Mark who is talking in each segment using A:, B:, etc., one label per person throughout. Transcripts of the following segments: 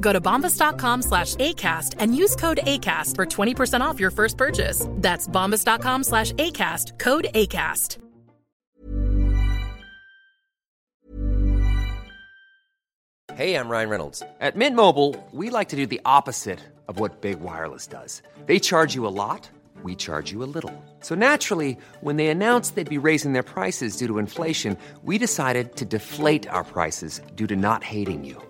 A: Go to bombas.com slash ACAST and use code ACAST for 20% off your first purchase. That's bombas.com slash ACAST, code ACAST.
B: Hey, I'm Ryan Reynolds. At Mint Mobile, we like to do the opposite of what Big Wireless does. They charge you a lot, we charge you a little. So naturally, when they announced they'd be raising their prices due to inflation, we decided to deflate our prices due to not hating you.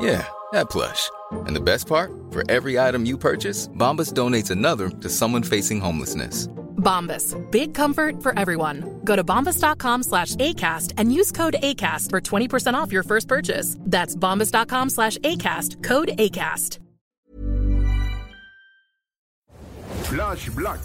C: Yeah, that plush. And the best part? For every item you purchase, Bombas donates another to someone facing homelessness.
A: Bombas, big comfort for everyone. Go to bombas.com slash ACAST and use code ACAST for 20% off your first purchase. That's bombas.com slash ACAST, code ACAST.
D: Flash Black.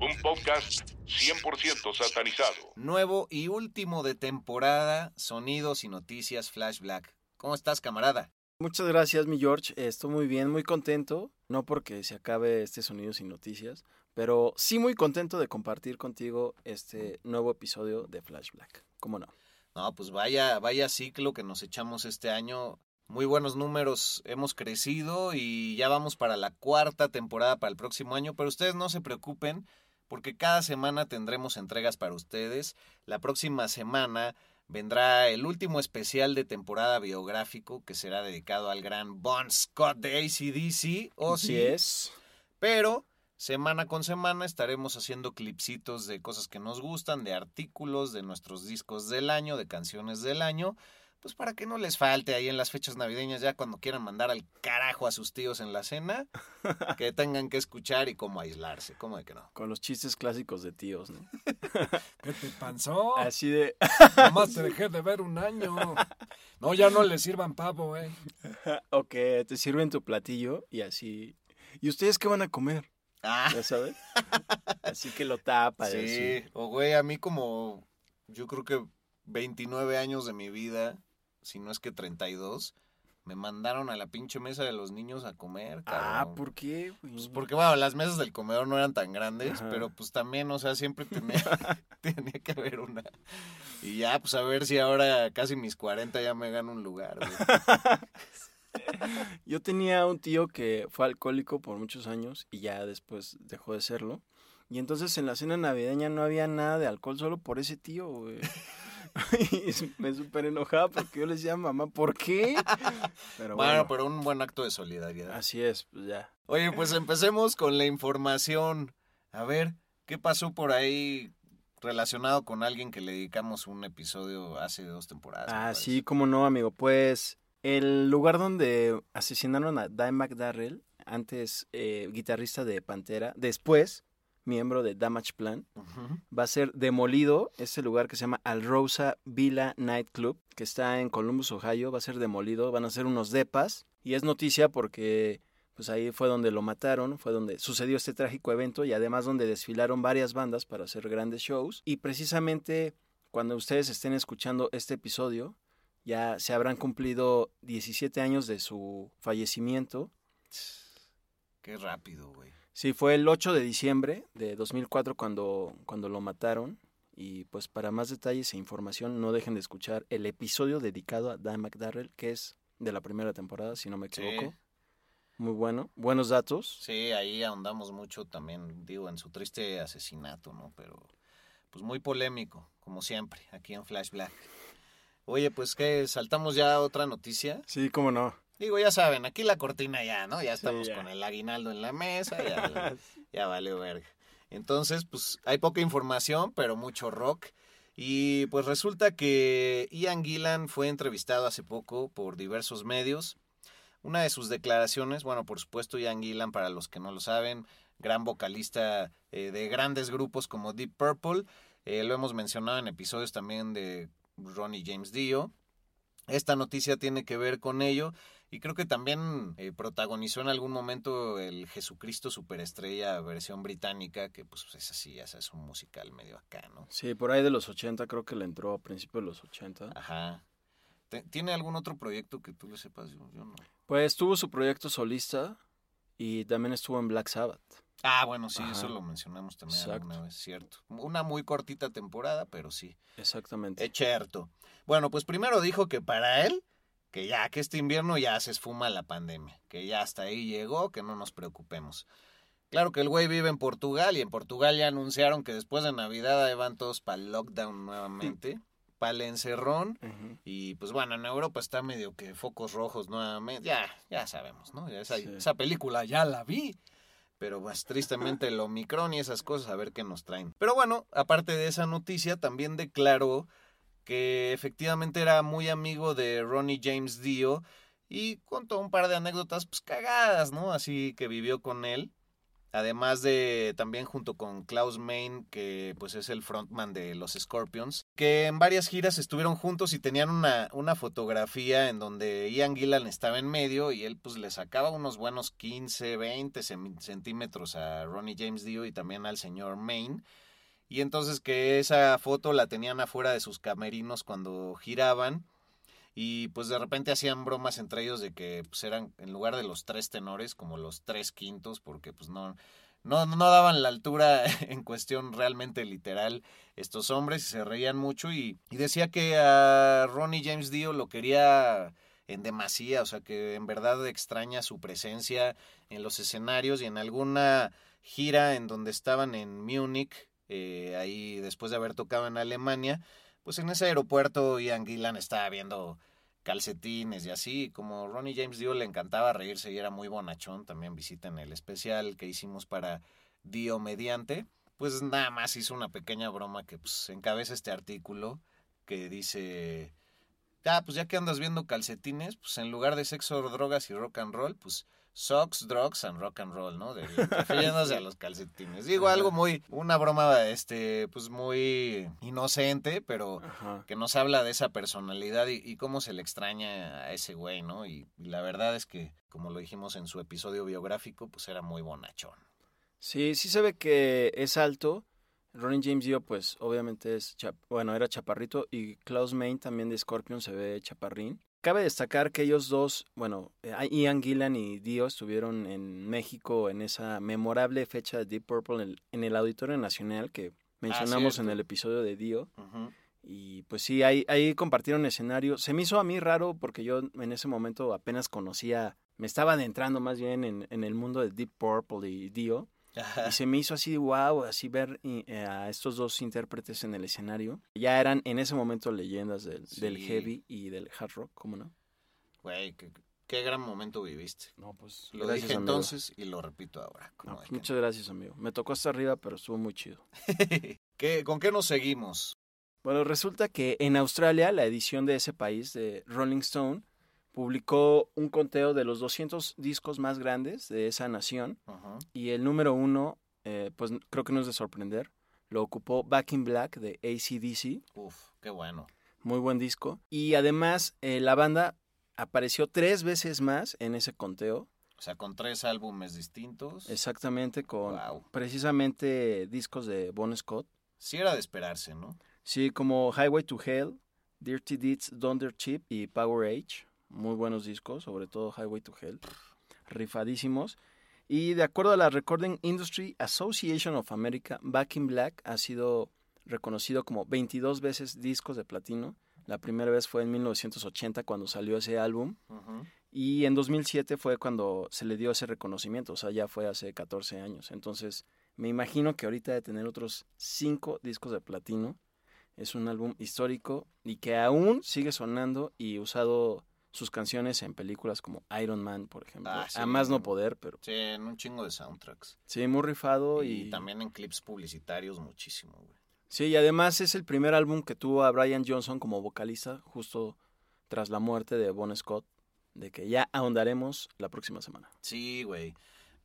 D: Un podcast 100% satanizado.
E: Nuevo y último de temporada, sonidos y noticias Flash Black. ¿Cómo estás, camarada?
F: Muchas gracias, mi George. Estoy muy bien, muy contento. No porque se acabe este Sonidos y Noticias, pero sí muy contento de compartir contigo este nuevo episodio de Flash Black. ¿Cómo no?
E: No, pues vaya, vaya ciclo que nos echamos este año. Muy buenos números, hemos crecido y ya vamos para la cuarta temporada para el próximo año, pero ustedes no se preocupen porque cada semana tendremos entregas para ustedes. La próxima semana vendrá el último especial de temporada biográfico que será dedicado al gran Bon Scott de ACDC. O
F: Así es.
E: Pero semana con semana estaremos haciendo clipsitos de cosas que nos gustan, de artículos, de nuestros discos del año, de canciones del año. Pues para que no les falte ahí en las fechas navideñas, ya cuando quieran mandar al carajo a sus tíos en la cena, que tengan que escuchar y cómo aislarse, ¿cómo de que no?
F: Con los chistes clásicos de tíos, ¿no?
G: ¿Qué te pasó?
F: Así de...
G: Nomás te dejé de ver un año. No, ya no le sirvan pavo, eh.
F: ok, te sirven tu platillo y así... ¿Y ustedes qué van a comer?
E: Ah.
F: ¿Ya sabes? así que lo tapa.
E: Sí,
F: así.
E: o güey, a mí como, yo creo que 29 años de mi vida, si no es que 32, me mandaron a la pinche mesa de los niños a comer.
F: Ah. ¿por qué? güey?
E: Pues porque, bueno, las mesas del comedor no eran tan grandes,
F: Ajá.
E: pero pues también, o sea, siempre tenía, tenía que haber una. Y ya, pues a ver si ahora casi mis 40 ya me gano un lugar, güey.
F: Yo tenía un tío que fue alcohólico por muchos años y ya después dejó de serlo. Y entonces en la cena navideña no había nada de alcohol solo por ese tío, güey. y me súper enojaba porque yo le decía, mamá, ¿por qué? Pero
E: bueno,
F: bueno,
E: pero un buen acto de solidaridad.
F: así es, pues ya.
E: Oye, pues empecemos con la información. A ver, ¿qué pasó por ahí relacionado con alguien que le dedicamos un episodio hace dos temporadas?
F: Ah, sí, cómo no, amigo. Pues el lugar donde asesinaron a Dimebag Darrell, antes eh, guitarrista de Pantera, después miembro de Damage Plan, va a ser demolido este lugar que se llama Alrosa Villa Night Club, que está en Columbus, Ohio, va a ser demolido, van a ser unos depas y es noticia porque pues ahí fue donde lo mataron, fue donde sucedió este trágico evento y además donde desfilaron varias bandas para hacer grandes shows y precisamente cuando ustedes estén escuchando este episodio ya se habrán cumplido 17 años de su fallecimiento.
E: Qué rápido, güey.
F: Sí, fue el 8 de diciembre de 2004 cuando, cuando lo mataron. Y pues para más detalles e información no dejen de escuchar el episodio dedicado a Dan McDarrell, que es de la primera temporada, si no me equivoco. Muy bueno, buenos datos.
E: Sí, ahí ahondamos mucho también, digo, en su triste asesinato, ¿no? Pero pues muy polémico, como siempre, aquí en Flash Black. Oye, pues que saltamos ya a otra noticia.
F: Sí, cómo no.
E: Digo, ya saben, aquí la cortina ya, ¿no? Ya estamos con el aguinaldo en la mesa, ya, ya vale verga. Entonces, pues hay poca información, pero mucho rock. Y pues resulta que Ian Gillan fue entrevistado hace poco por diversos medios. Una de sus declaraciones, bueno, por supuesto, Ian Gillan, para los que no lo saben, gran vocalista eh, de grandes grupos como Deep Purple. Eh, lo hemos mencionado en episodios también de Ronnie James Dio. Esta noticia tiene que ver con ello y creo que también eh, protagonizó en algún momento el Jesucristo Superestrella versión británica, que pues es así, ya es un musical medio acá, ¿no?
F: Sí, por ahí de los 80, creo que le entró a principios de los 80.
E: Ajá. ¿Tiene algún otro proyecto que tú le sepas? Yo, no.
F: Pues tuvo su proyecto solista y también estuvo en Black Sabbath.
E: Ah, bueno, sí, eso lo mencionamos también alguna vez, cierto. Una muy cortita temporada, pero sí.
F: Exactamente.
E: Es cierto. Bueno, pues primero dijo que para él que ya que este invierno ya se esfuma la pandemia, que ya hasta ahí llegó, que no nos preocupemos. Claro que el güey vive en Portugal y en Portugal ya anunciaron que después de Navidad ahí van todos para el lockdown nuevamente, para el encerrón y pues bueno, en Europa está medio que focos rojos nuevamente, ya, ya sabemos, ¿no? esa, esa película ya la vi pero pues tristemente el Omicron y esas cosas a ver qué nos traen. Pero bueno, aparte de esa noticia, también declaró que efectivamente era muy amigo de Ronnie James Dio y contó un par de anécdotas pues cagadas, ¿no? Así que vivió con él. Además de también junto con Klaus Main, que pues es el frontman de los Scorpions, que en varias giras estuvieron juntos y tenían una, una fotografía en donde Ian Gillan estaba en medio y él pues le sacaba unos buenos 15, 20 centímetros a Ronnie James Dio y también al señor Main. Y entonces que esa foto la tenían afuera de sus camerinos cuando giraban. Y pues de repente hacían bromas entre ellos de que pues eran en lugar de los tres tenores como los tres quintos porque pues no, no, no daban la altura en cuestión realmente literal estos hombres y se reían mucho y, y decía que a Ronnie James Dio lo quería en demasía, o sea que en verdad extraña su presencia en los escenarios y en alguna gira en donde estaban en Múnich eh, ahí después de haber tocado en Alemania, pues en ese aeropuerto Ian Gillan estaba viendo calcetines y así, como Ronnie James Dio le encantaba reírse y era muy bonachón, también visiten el especial que hicimos para Dio Mediante, pues nada más hizo una pequeña broma que pues encabeza este artículo que dice, ah, pues ya que andas viendo calcetines, pues en lugar de sexo, drogas y rock and roll, pues Socks, Drugs and Rock and Roll, ¿no? De, refiriéndose a los calcetines. Digo, algo muy, una broma, este, pues muy inocente, pero que nos habla de esa personalidad y, cómo se le extraña a ese güey, ¿no? Y, la verdad es que, como lo dijimos en su episodio biográfico, pues era muy bonachón.
F: Sí, sí se ve que es alto. Ronnie James Dio, pues obviamente es, bueno, era chaparrito y Klaus Main también de Scorpion se ve chaparrín. Cabe destacar que ellos dos, bueno, eh, Ian Gillan y Dio estuvieron en México en esa memorable fecha de Deep Purple en el, Auditorio Nacional que mencionamos en el episodio de Dio. Y pues sí, ahí, ahí compartieron escenario. Se me hizo a mí raro porque yo en ese momento apenas conocía, me estaba adentrando más bien en, en el mundo de Deep Purple y Dio. Y se me hizo así, wow, así ver eh, a estos dos intérpretes en el escenario. Ya eran en ese momento leyendas del, del heavy y del hard rock, ¿cómo no?
E: Güey, qué, gran momento viviste.
F: No, pues.
E: Lo dije entonces y lo repito ahora.
F: Pues, muchas gracias, amigo. Me tocó hasta arriba, pero estuvo muy chido.
E: ¿Qué, ¿Con qué nos seguimos?
F: Bueno, resulta que en Australia, la edición de ese país, de Rolling Stone, publicó un conteo de los 200 discos más grandes de esa nación y el número uno eh, pues creo que no es de sorprender. Lo ocupó Back in Black de ACDC.
E: Uf, qué bueno.
F: Muy buen disco. Y además, eh, la banda apareció tres veces más en ese conteo.
E: O sea, con tres álbumes distintos.
F: Exactamente, con
E: Wow.
F: precisamente discos de Bon Scott.
E: Sí era de esperarse, ¿no?
F: Sí, como Highway to Hell, Dirty Deeds, Thunder Chip y Power Age. Muy buenos discos, sobre todo Highway to Hell. Rifadísimos. Y de acuerdo a la Recording Industry Association of America, Back in Black ha sido reconocido como 22 veces discos de platino. La primera vez fue en 1980 cuando salió ese álbum.
E: Ujú.
F: Y en 2007 fue cuando se le dio ese reconocimiento, o sea, ya fue hace 14 años. Entonces, me imagino que ahorita de tener otros 5 discos de platino. Es un álbum histórico y que aún sigue sonando y usado sus canciones en películas como Iron Man, por ejemplo.
E: Ah, sí.
F: a más no poder, pero
E: Sí, en un chingo de soundtracks.
F: sí, muy rifado
E: Y,
F: y...
E: también en clips publicitarios muchísimo, güey.
F: Sí, y además es el primer álbum que tuvo a Brian Johnson como vocalista justo tras la muerte de Bon Scott, de que ya ahondaremos la próxima semana.
E: Sí, güey.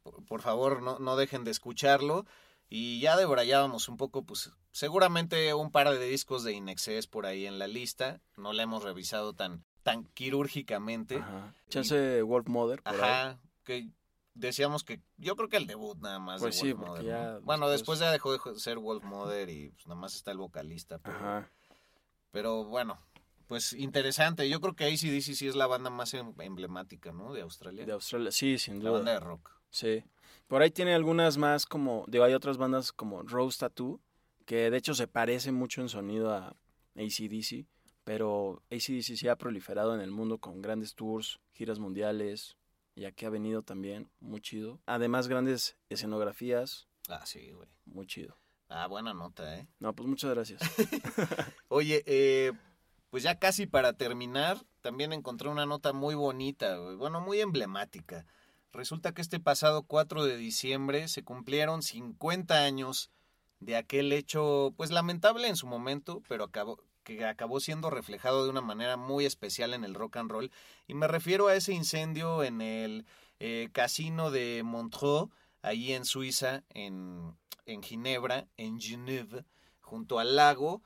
E: Por, por favor, no, no dejen de escucharlo. Y ya debrayábamos un poco, pues seguramente un par de discos de Inexcess por ahí en la lista. No la hemos revisado tan, tan quirúrgicamente.
F: Ajá. Chance Wolf Mother, por ahí.
E: Ajá, que decíamos que yo creo que el debut nada más
F: Pues
E: de
F: sí,
E: Wolf Mother, ¿no? Bueno,
F: después-
E: después ya dejó de ser Wolf Mother y pues, nada más está el vocalista. Pero,
F: Ajá.
E: pero bueno, pues interesante. Yo creo que ACDC sí es la banda más em- emblemática, ¿no? De Australia.
F: De Australia, sí, sin
E: la
F: duda.
E: banda de rock.
F: Sí. Por ahí tiene algunas más como, digo, hay otras bandas como Rose Tattoo, que de hecho se parece mucho en sonido a ACDC, pero ACDC sí ha proliferado en el mundo con grandes tours, giras mundiales, y aquí ha venido también, muy chido. Además, grandes escenografías,
E: Ah, sí, güey.
F: muy chido.
E: Ah, buena nota, ¿eh?
F: No, pues muchas gracias.
E: Oye, eh, pues ya casi para terminar, también encontré una nota muy bonita, güey. bueno, muy emblemática. Resulta que este pasado 4 de diciembre se cumplieron 50 años de aquel hecho, pues lamentable en su momento, pero acabó, que acabó siendo reflejado de una manera muy especial en el rock and roll. Y me refiero a ese incendio en el eh, casino de Montreux, ahí en Suiza, en, en Ginebra, en Genève, junto al lago.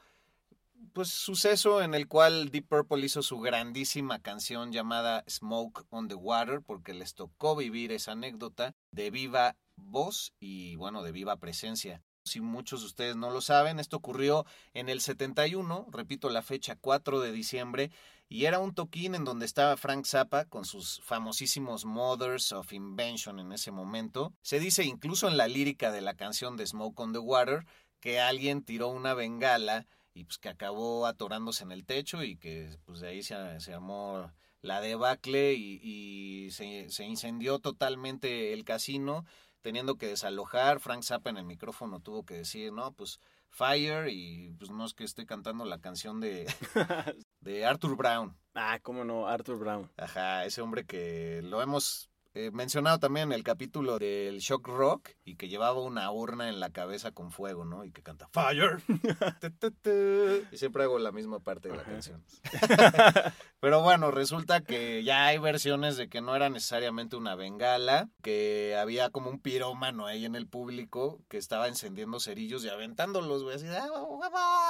E: Pues suceso en el cual Deep Purple hizo su grandísima canción llamada Smoke on the Water, porque les tocó vivir esa anécdota de viva voz y bueno, de viva presencia. Si muchos de ustedes no lo saben, esto ocurrió en el 71, repito la fecha 4 de diciembre, y era un toquín en donde estaba Frank Zappa con sus famosísimos Mothers of Invention en ese momento. Se dice incluso en la lírica de la canción de Smoke on the Water que alguien tiró una bengala y pues que acabó atorándose en el techo y que pues de ahí se, se armó la debacle y, y se, se incendió totalmente el casino teniendo que desalojar. Frank Zappa en el micrófono tuvo que decir, no, pues Fire y pues no es que esté cantando la canción de, de Arthur Brown.
F: ah, cómo no, Arthur Brown.
E: Ajá, ese hombre que lo hemos eh, mencionado también en el capítulo del Shock Rock y que llevaba una urna en la cabeza con fuego, ¿no? Y que canta Fire. Y siempre hago la misma parte de la
F: Ajá.
E: canción. Pero bueno, resulta que ya hay versiones de que no era necesariamente una bengala, que había como un pirómano ahí en el público que estaba encendiendo cerillos y aventándolos, güey, así, ¡ah, huevo,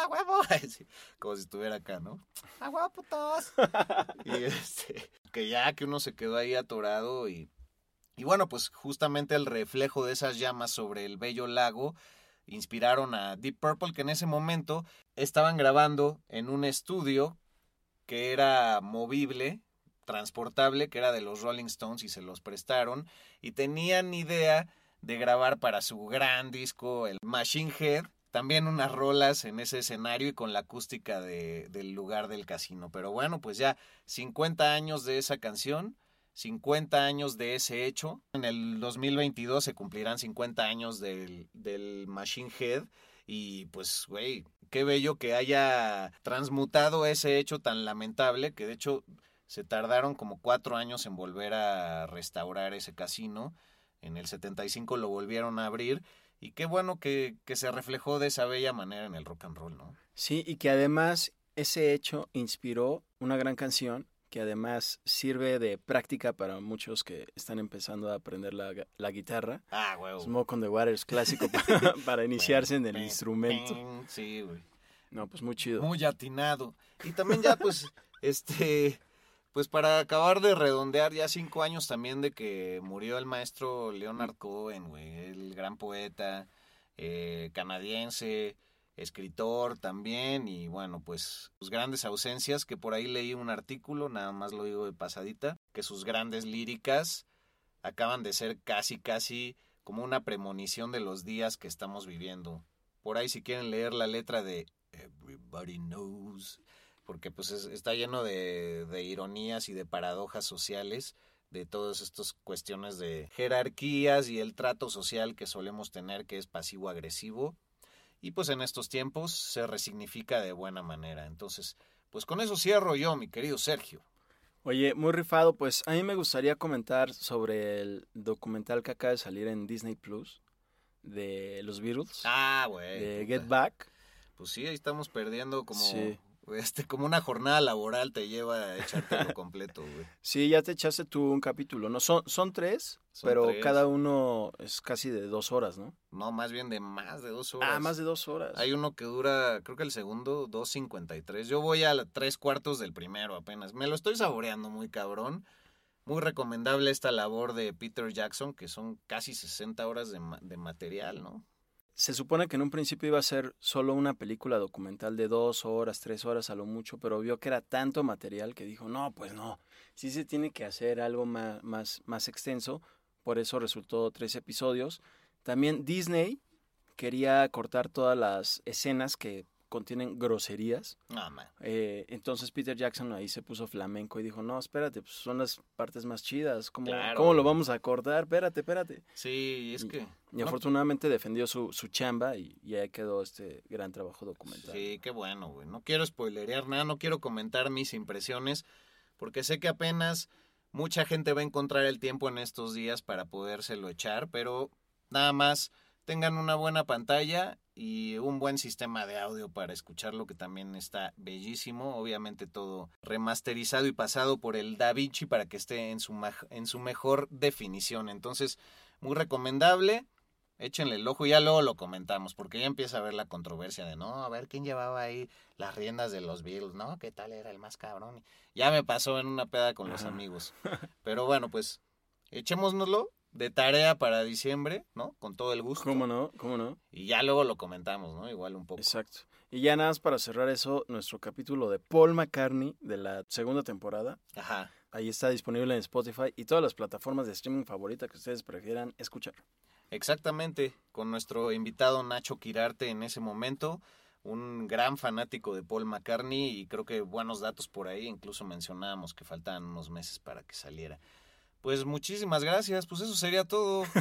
E: huevo, como si estuviera acá, ¿no? ¡Ah, putos! y este, que ya que uno se quedó ahí atorado y, y bueno, pues justamente el reflejo de esas llamas sobre el bello lago inspiraron a Deep Purple que en ese momento estaban grabando en un estudio que era movible, transportable, que era de los Rolling Stones y se los prestaron y tenían idea de grabar para su gran disco, el Machine Head, también unas rolas en ese escenario y con la acústica de, del lugar del casino. Pero bueno, pues ya 50 años de esa canción, 50 años de ese hecho. En el 2022 se cumplirán 50 años del, del Machine Head. Y pues, güey, qué bello que haya transmutado ese hecho tan lamentable, que de hecho se tardaron como cuatro años en volver a restaurar ese casino. En el 75 lo volvieron a abrir. Y qué bueno que, que se reflejó de esa bella manera en el rock and roll, ¿no?
F: Sí, y que además ese hecho inspiró una gran canción que además sirve de práctica para muchos que están empezando a aprender la, la guitarra.
E: Ah, huevo.
F: Smoke on the Water es clásico para, para iniciarse en el instrumento.
E: Sí, güey.
F: No, pues muy chido.
E: Muy atinado. Y también ya, pues, este, pues para acabar de redondear, ya cinco años también de que murió el maestro Leonard Cohen, el gran poeta eh, canadiense, escritor también, y bueno, pues sus grandes ausencias, que por ahí leí un artículo, nada más lo digo de pasadita, que sus grandes líricas acaban de ser casi, casi como una premonición de los días que estamos viviendo. Por ahí si quieren leer la letra de Everybody Knows, porque pues es- está lleno de, de ironías y de paradojas sociales, de todas estas cuestiones de jerarquías y el trato social que solemos tener que es pasivo-agresivo. Y pues en estos tiempos se resignifica de buena manera. Entonces, pues con eso cierro yo, mi querido Sergio.
F: Oye, muy rifado, pues a mí me gustaría comentar sobre el documental que acaba de salir en Disney Plus de los Beatles,
E: Ah, güey.
F: de. Get Back.
E: Pues sí, ahí estamos perdiendo como,
F: Sí.
E: Este, como una jornada laboral te lleva a echártelo completo, güey.
F: Sí, ya te echaste tú un capítulo, ¿no? Son, son tres,
E: Son
F: pero
E: tres.
F: cada uno es casi de dos horas, ¿no?
E: No, más bien de más de dos horas.
F: Ah, más de dos horas.
E: Hay uno que dura, creo que el segundo, 2.53. Yo voy a tres cuartos del primero apenas. Me lo estoy saboreando muy cabrón. Muy recomendable esta labor de Peter Jackson, que son casi 60 horas de, de material, ¿no?
F: Se supone que en un principio iba a ser solo una película documental de dos horas, tres horas a lo mucho, pero vio que era tanto material que dijo, no, pues no, sí se tiene que hacer algo más, más, más extenso, por eso resultó tres episodios. También Disney quería cortar todas las escenas que contienen groserías.
E: No, man.
F: Eh, entonces Peter Jackson ahí se puso flamenco y dijo, no, espérate, pues son las partes más chidas, ¿cómo,
E: Claro,
F: ¿cómo lo vamos a cortar? Espérate, espérate.
E: Sí, es
F: Y-
E: que...
F: Y
E: no-
F: afortunadamente defendió su, su chamba y, y ahí quedó este gran trabajo documental.
E: Sí, qué bueno, güey. No quiero spoilerear nada, no quiero comentar mis impresiones, porque sé que apenas mucha gente va a encontrar el tiempo en estos días para podérselo echar, pero nada más tengan una buena pantalla y un buen sistema de audio para escucharlo, que también está bellísimo. Obviamente todo remasterizado y pasado por el Da Vinci para que esté en su, en su mejor definición. Entonces, muy recomendable. Échenle el ojo y ya luego lo comentamos, porque ya empieza a haber la controversia de, no, a ver quién llevaba ahí las riendas de los Bills, ¿no? ¿Qué tal era el más cabrón? Ya me pasó en una peda con los amigos. Pero bueno, pues echémosnoslo de tarea para diciembre, ¿no? Con todo el gusto.
F: ¿Cómo no? ¿Cómo no?
E: Y ya luego lo comentamos, ¿no? Igual un poco.
F: Exacto. Y ya nada más para cerrar eso, nuestro capítulo de Paul McCartney de la segunda temporada.
E: Ajá.
F: Ahí está disponible en Spotify y todas las plataformas de streaming favorita que ustedes prefieran escuchar.
E: Exactamente, con nuestro invitado Nacho Quirarte en ese momento, un gran fanático de Paul McCartney y creo que buenos datos por ahí, incluso mencionábamos que faltaban unos meses para que saliera. Pues muchísimas gracias, pues eso sería todo.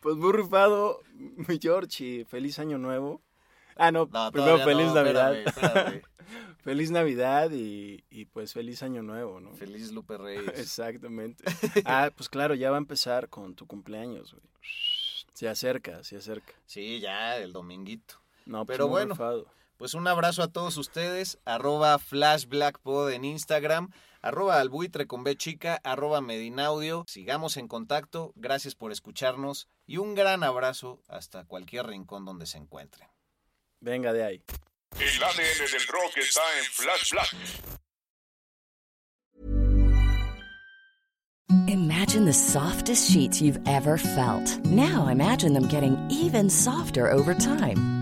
F: Pues muy rifado, mi George, y feliz año nuevo. Ah, no,
E: No,
F: primero feliz
E: no,
F: Navidad.
E: espérame, espérame.
F: feliz Navidad y, y pues feliz año nuevo, ¿no?
E: Feliz Lupe Reyes.
F: Exactamente. Ah, pues claro, ya va a empezar con tu cumpleaños, güey. Se acerca, se acerca.
E: Sí, ya, el dominguito.
F: No, pues
E: Pero
F: muy
E: bueno,
F: rifado.
E: Pues un abrazo a todos ustedes, arroba flashblackpod en Instagram, arroba albuitre con B chica, arroba medinaudio. Sigamos en contacto, gracias por escucharnos y un gran abrazo hasta cualquier rincón donde se encuentren.
F: Venga de ahí.
D: El ADN del rock está en Flash Black.
H: Imagine the softest sheets you've ever felt. Now imagine them getting even softer over time.